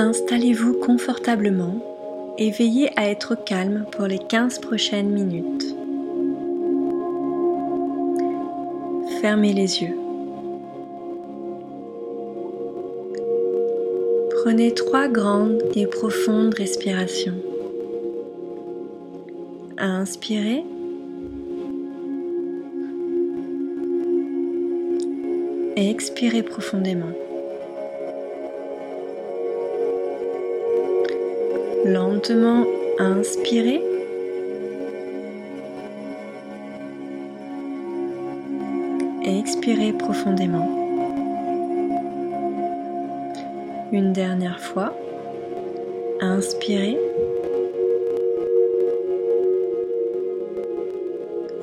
Installez-vous confortablement et veillez à être calme pour les 15 prochaines minutes. Fermez les yeux. Prenez trois grandes et profondes respirations. Inspirez. Et expirez profondément. Lentement inspirez. Expirez profondément. Une dernière fois. Inspirez.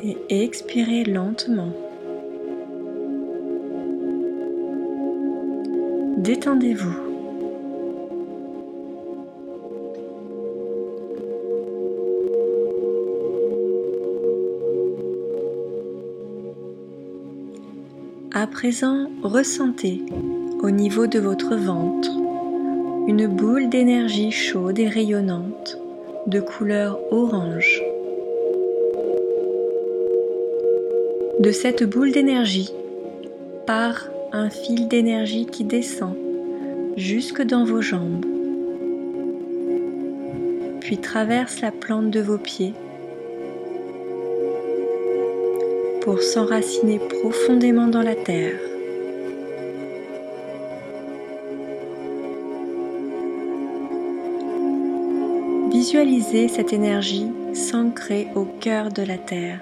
Et expirez lentement. Détendez-vous. À présent, ressentez au niveau de votre ventre une boule d'énergie chaude et rayonnante de couleur orange. De cette boule d'énergie part un fil d'énergie qui descend jusque dans vos jambes, puis traverse la plante de vos pieds pour s'enraciner profondément dans la terre. Visualisez cette énergie s'ancrer au cœur de la terre.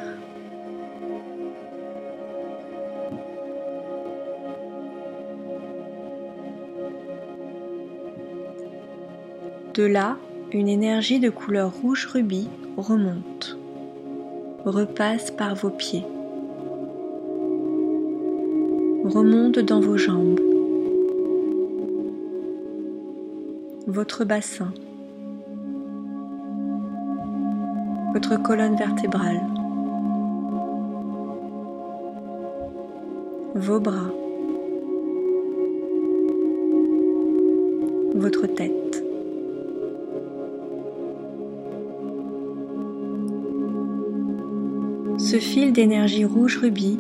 De là, une énergie de couleur rouge rubis remonte, repasse par vos pieds remonte dans vos jambes, votre bassin, votre colonne vertébrale, vos bras, votre tête. Ce fil d'énergie rouge rubis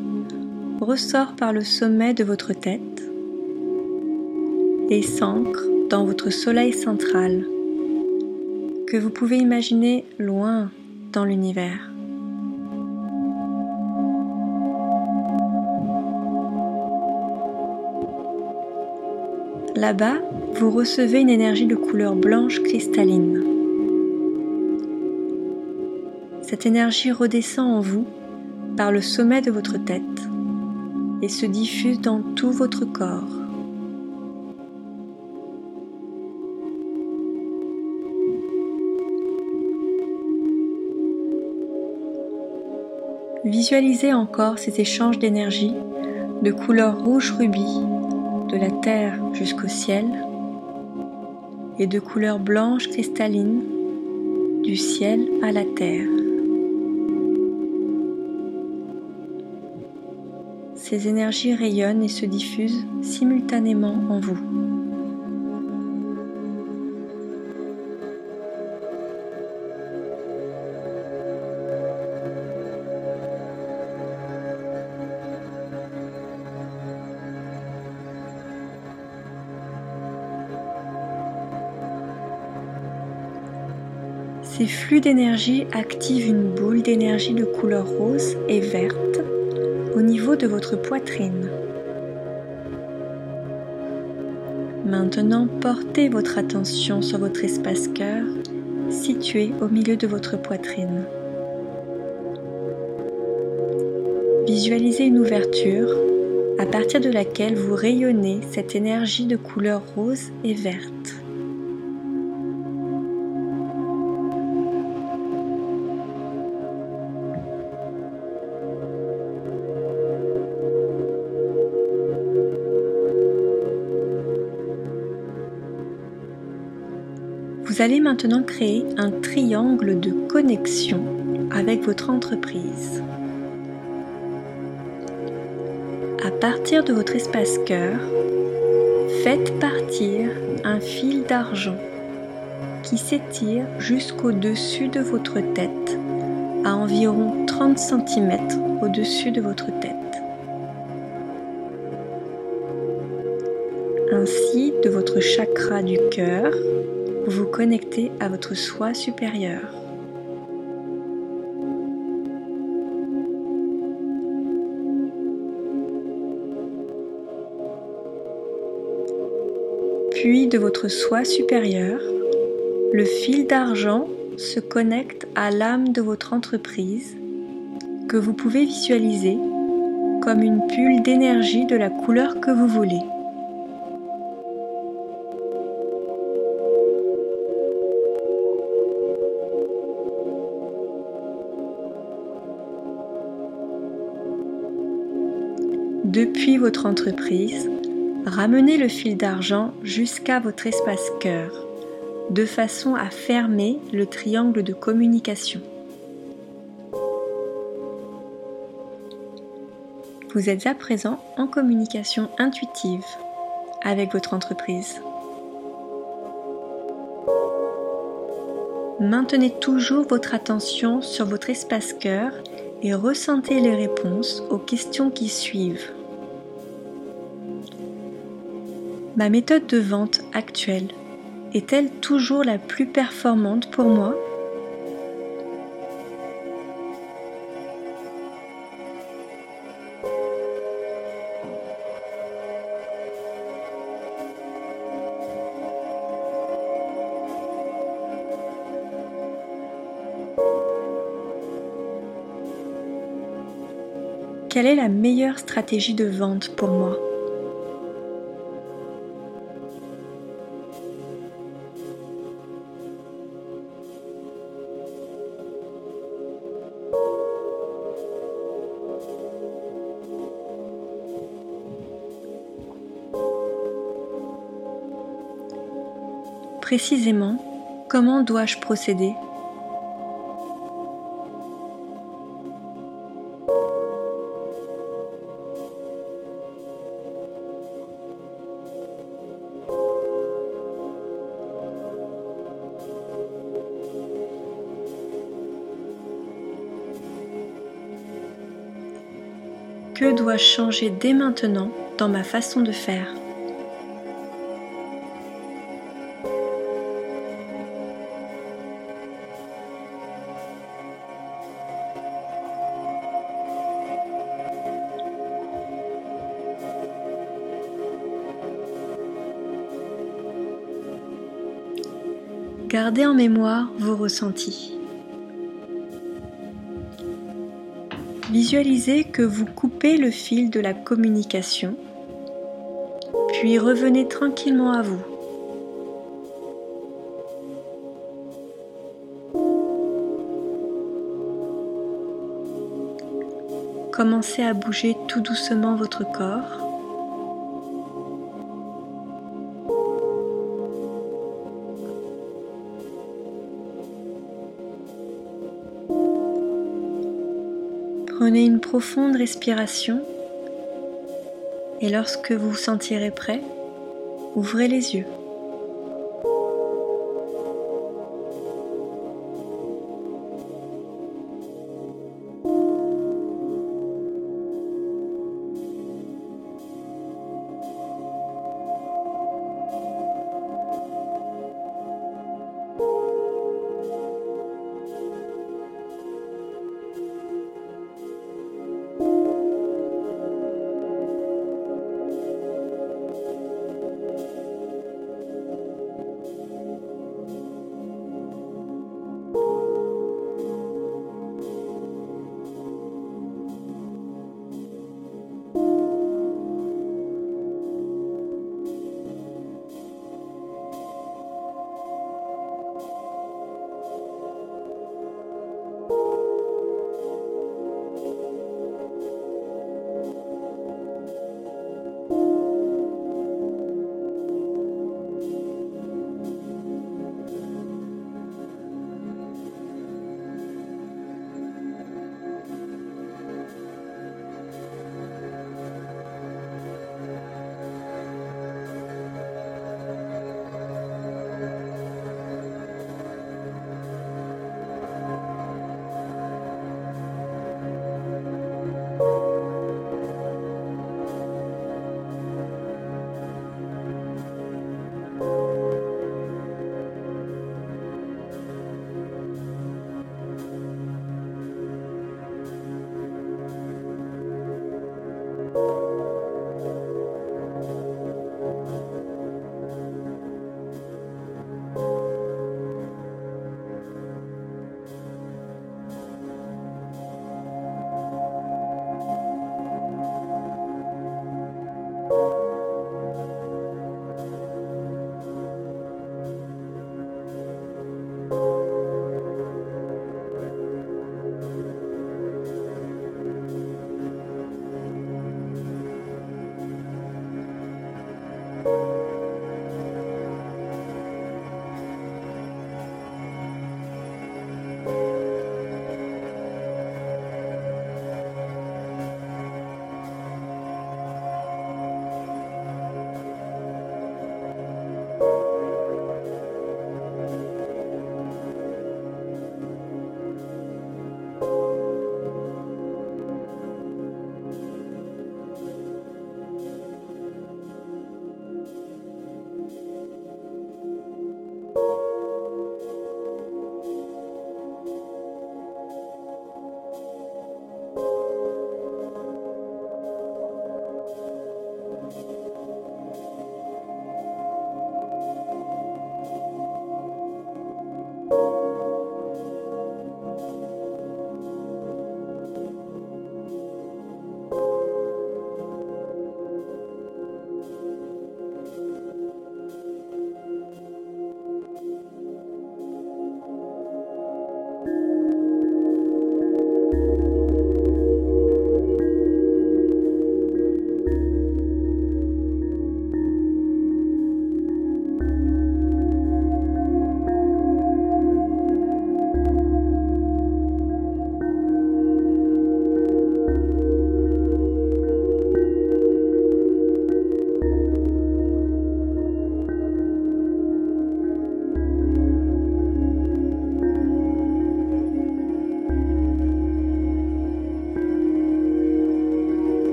ressort par le sommet de votre tête et s'ancre dans votre soleil central que vous pouvez imaginer loin dans l'univers. Là-bas, vous recevez une énergie de couleur blanche cristalline. Cette énergie redescend en vous par le sommet de votre tête et se diffuse dans tout votre corps. Visualisez encore ces échanges d'énergie de couleur rouge rubis de la terre jusqu'au ciel et de couleur blanche cristalline du ciel à la terre. Ces énergies rayonnent et se diffusent simultanément en vous. Ces flux d'énergie activent une boule d'énergie de couleur rose et verte au niveau de votre poitrine. Maintenant, portez votre attention sur votre espace cœur situé au milieu de votre poitrine. Visualisez une ouverture à partir de laquelle vous rayonnez cette énergie de couleur rose et verte. Vous allez maintenant créer un triangle de connexion avec votre entreprise. À partir de votre espace cœur, faites partir un fil d'argent qui s'étire jusqu'au-dessus de votre tête, à environ 30 cm au-dessus de votre tête. Ainsi, de votre chakra du cœur, vous connectez à votre soi supérieur. Puis de votre soi supérieur, le fil d'argent se connecte à l'âme de votre entreprise que vous pouvez visualiser comme une bulle d'énergie de la couleur que vous voulez. Depuis votre entreprise, ramenez le fil d'argent jusqu'à votre espace cœur de façon à fermer le triangle de communication. Vous êtes à présent en communication intuitive avec votre entreprise. Maintenez toujours votre attention sur votre espace cœur et ressentez les réponses aux questions qui suivent. Ma méthode de vente actuelle est-elle toujours la plus performante pour moi? Quelle est la meilleure stratégie de vente pour moi? Précisément, comment dois-je procéder? Que dois-je changer dès maintenant dans ma façon de faire? Gardez en mémoire vos ressentis. Visualisez que vous coupez le fil de la communication, puis revenez tranquillement à vous. Commencez à bouger tout doucement votre corps. Prenez une profonde respiration et lorsque vous vous sentirez prêt, ouvrez les yeux.